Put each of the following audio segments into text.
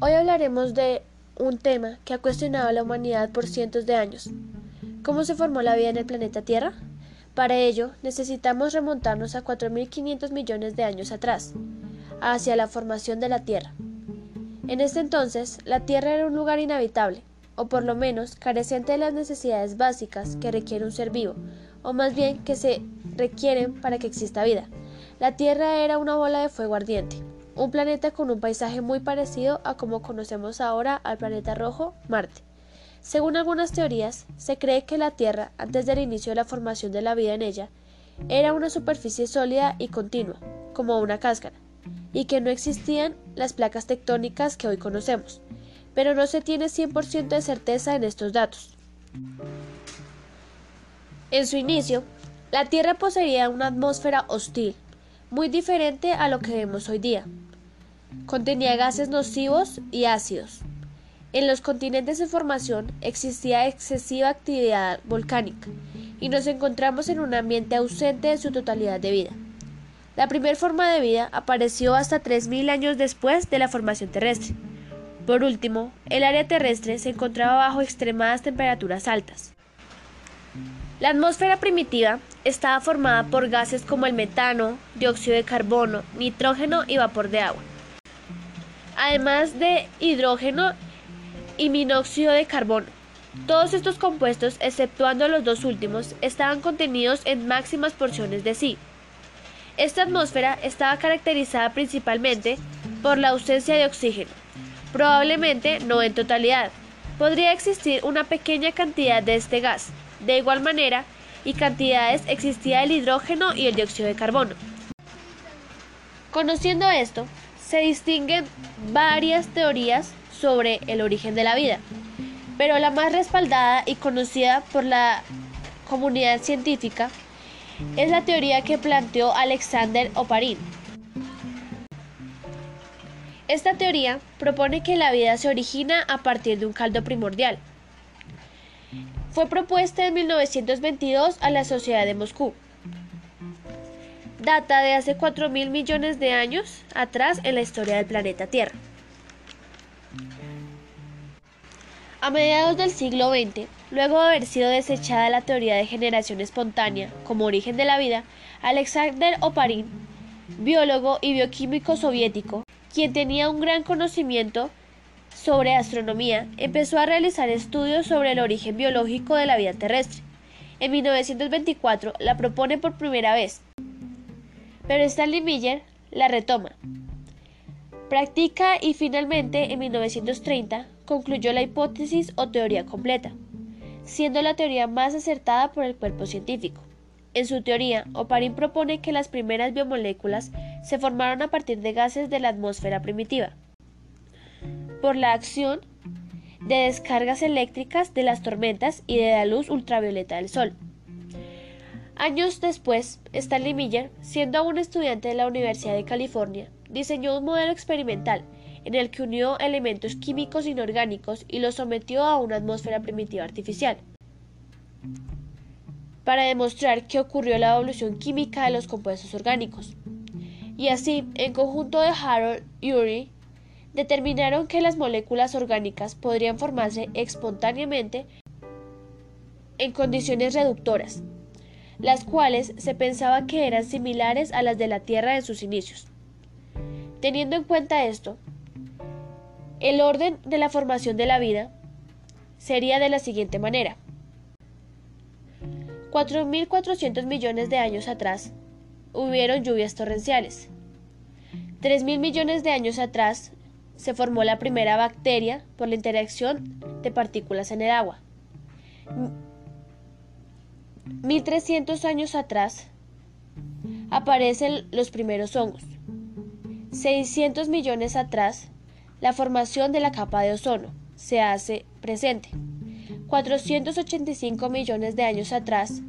Hoy hablaremos de un tema que ha cuestionado a la humanidad por cientos de años. ¿Cómo se formó la vida en el planeta Tierra? Para ello, necesitamos remontarnos a 4.500 millones de años atrás, hacia la formación de la Tierra. En este entonces, la Tierra era un lugar inhabitable, o por lo menos careciente de las necesidades básicas que requiere un ser vivo, o más bien que se requieren para que exista vida. La Tierra era una bola de fuego ardiente, un planeta con un paisaje muy parecido a como conocemos ahora al planeta rojo, Marte. Según algunas teorías, se cree que la Tierra, antes del inicio de la formación de la vida en ella, era una superficie sólida y continua, como una cáscara, y que no existían las placas tectónicas que hoy conocemos, pero no se tiene 100% de certeza en estos datos. En su inicio, la Tierra poseía una atmósfera hostil, muy diferente a lo que vemos hoy día. Contenía gases nocivos y ácidos. En los continentes en formación existía excesiva actividad volcánica y nos encontramos en un ambiente ausente de su totalidad de vida. La primera forma de vida apareció hasta 3.000 años después de la formación terrestre. Por último, el área terrestre se encontraba bajo extremadas temperaturas altas. La atmósfera primitiva estaba formada por gases como el metano, dióxido de carbono, nitrógeno y vapor de agua además de hidrógeno y monóxido de carbono. Todos estos compuestos, exceptuando los dos últimos, estaban contenidos en máximas porciones de sí. Esta atmósfera estaba caracterizada principalmente por la ausencia de oxígeno, probablemente no en totalidad. Podría existir una pequeña cantidad de este gas. De igual manera, y cantidades existía el hidrógeno y el dióxido de carbono. Conociendo esto, se distinguen varias teorías sobre el origen de la vida, pero la más respaldada y conocida por la comunidad científica es la teoría que planteó Alexander Oparin. Esta teoría propone que la vida se origina a partir de un caldo primordial. Fue propuesta en 1922 a la Sociedad de Moscú data de hace 4 mil millones de años atrás en la historia del planeta Tierra. A mediados del siglo XX, luego de haber sido desechada la teoría de generación espontánea como origen de la vida, Alexander Oparin, biólogo y bioquímico soviético, quien tenía un gran conocimiento sobre astronomía, empezó a realizar estudios sobre el origen biológico de la vida terrestre. En 1924 la propone por primera vez, pero Stanley Miller la retoma. Practica y finalmente en 1930 concluyó la hipótesis o teoría completa, siendo la teoría más acertada por el cuerpo científico. En su teoría, Oparin propone que las primeras biomoléculas se formaron a partir de gases de la atmósfera primitiva, por la acción de descargas eléctricas de las tormentas y de la luz ultravioleta del Sol. Años después, Stanley Miller, siendo aún estudiante de la Universidad de California, diseñó un modelo experimental en el que unió elementos químicos inorgánicos y los sometió a una atmósfera primitiva artificial para demostrar qué ocurrió la evolución química de los compuestos orgánicos. Y así, en conjunto de Harold Urey, determinaron que las moléculas orgánicas podrían formarse espontáneamente en condiciones reductoras, las cuales se pensaba que eran similares a las de la Tierra en sus inicios. Teniendo en cuenta esto, el orden de la formación de la vida sería de la siguiente manera. 4.400 millones de años atrás hubieron lluvias torrenciales. 3.000 millones de años atrás se formó la primera bacteria por la interacción de partículas en el agua. 1300 años atrás aparecen los primeros hongos. 600 millones atrás, la formación de la capa de ozono se hace presente. 485 millones de años atrás,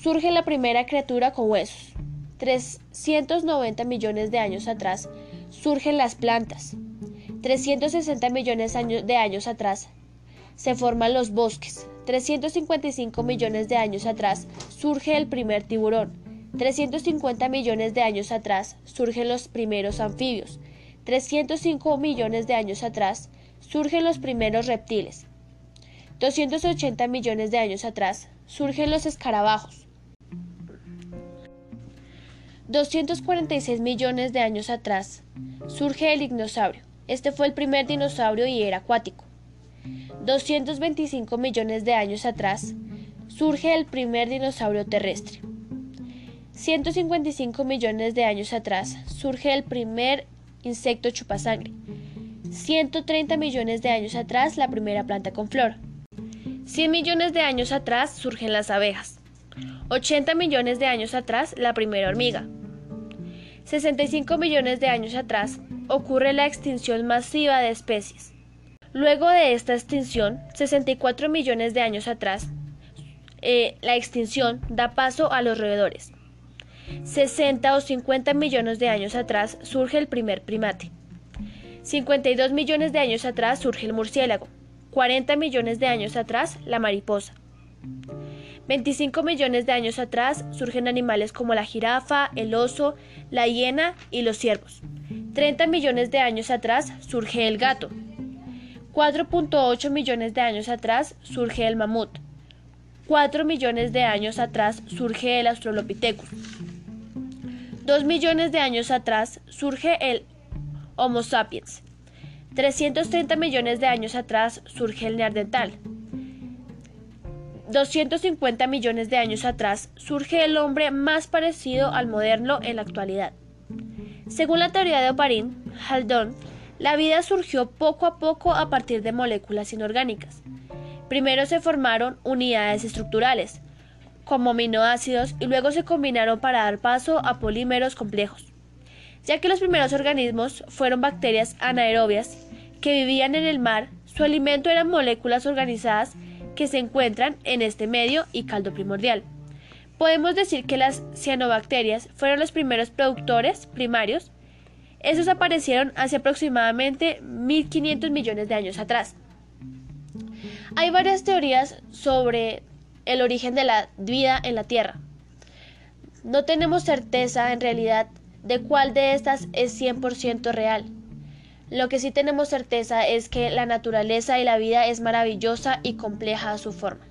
surge la primera criatura con huesos. 390 millones de años atrás, surgen las plantas. 360 millones de años atrás, se forman los bosques. 355 millones de años atrás surge el primer tiburón. 350 millones de años atrás surgen los primeros anfibios. 305 millones de años atrás, surgen los primeros reptiles. 280 millones de años atrás, surgen los escarabajos. 246 millones de años atrás, surge el ignosaurio. Este fue el primer dinosaurio y era acuático. 225 millones de años atrás, surge el primer dinosaurio terrestre. 155 millones de años atrás, surge el primer insecto chupasangre. 130 millones de años atrás, la primera planta con flor. 100 millones de años atrás surgen las abejas. 80 millones de años atrás, la primera hormiga. 65 millones de años atrás, ocurre la extinción masiva de especies. Luego de esta extinción, 64 millones de años atrás, eh, la extinción da paso a los roedores. 60 o 50 millones de años atrás surge el primer primate. 52 millones de años atrás surge el murciélago. 40 millones de años atrás la mariposa. 25 millones de años atrás surgen animales como la jirafa, el oso, la hiena y los ciervos. 30 millones de años atrás surge el gato. 4.8 millones de años atrás surge el mamut. 4 millones de años atrás surge el Australopithecus. 2 millones de años atrás surge el Homo sapiens. 330 millones de años atrás surge el Neandertal. 250 millones de años atrás surge el hombre más parecido al moderno en la actualidad. Según la teoría de Oparin, Haldon, la vida surgió poco a poco a partir de moléculas inorgánicas. Primero se formaron unidades estructurales, como aminoácidos, y luego se combinaron para dar paso a polímeros complejos. Ya que los primeros organismos fueron bacterias anaerobias que vivían en el mar, su alimento eran moléculas organizadas que se encuentran en este medio y caldo primordial. Podemos decir que las cianobacterias fueron los primeros productores primarios. Esos aparecieron hace aproximadamente 1500 millones de años atrás. Hay varias teorías sobre el origen de la vida en la Tierra. No tenemos certeza en realidad de cuál de estas es 100% real. Lo que sí tenemos certeza es que la naturaleza y la vida es maravillosa y compleja a su forma.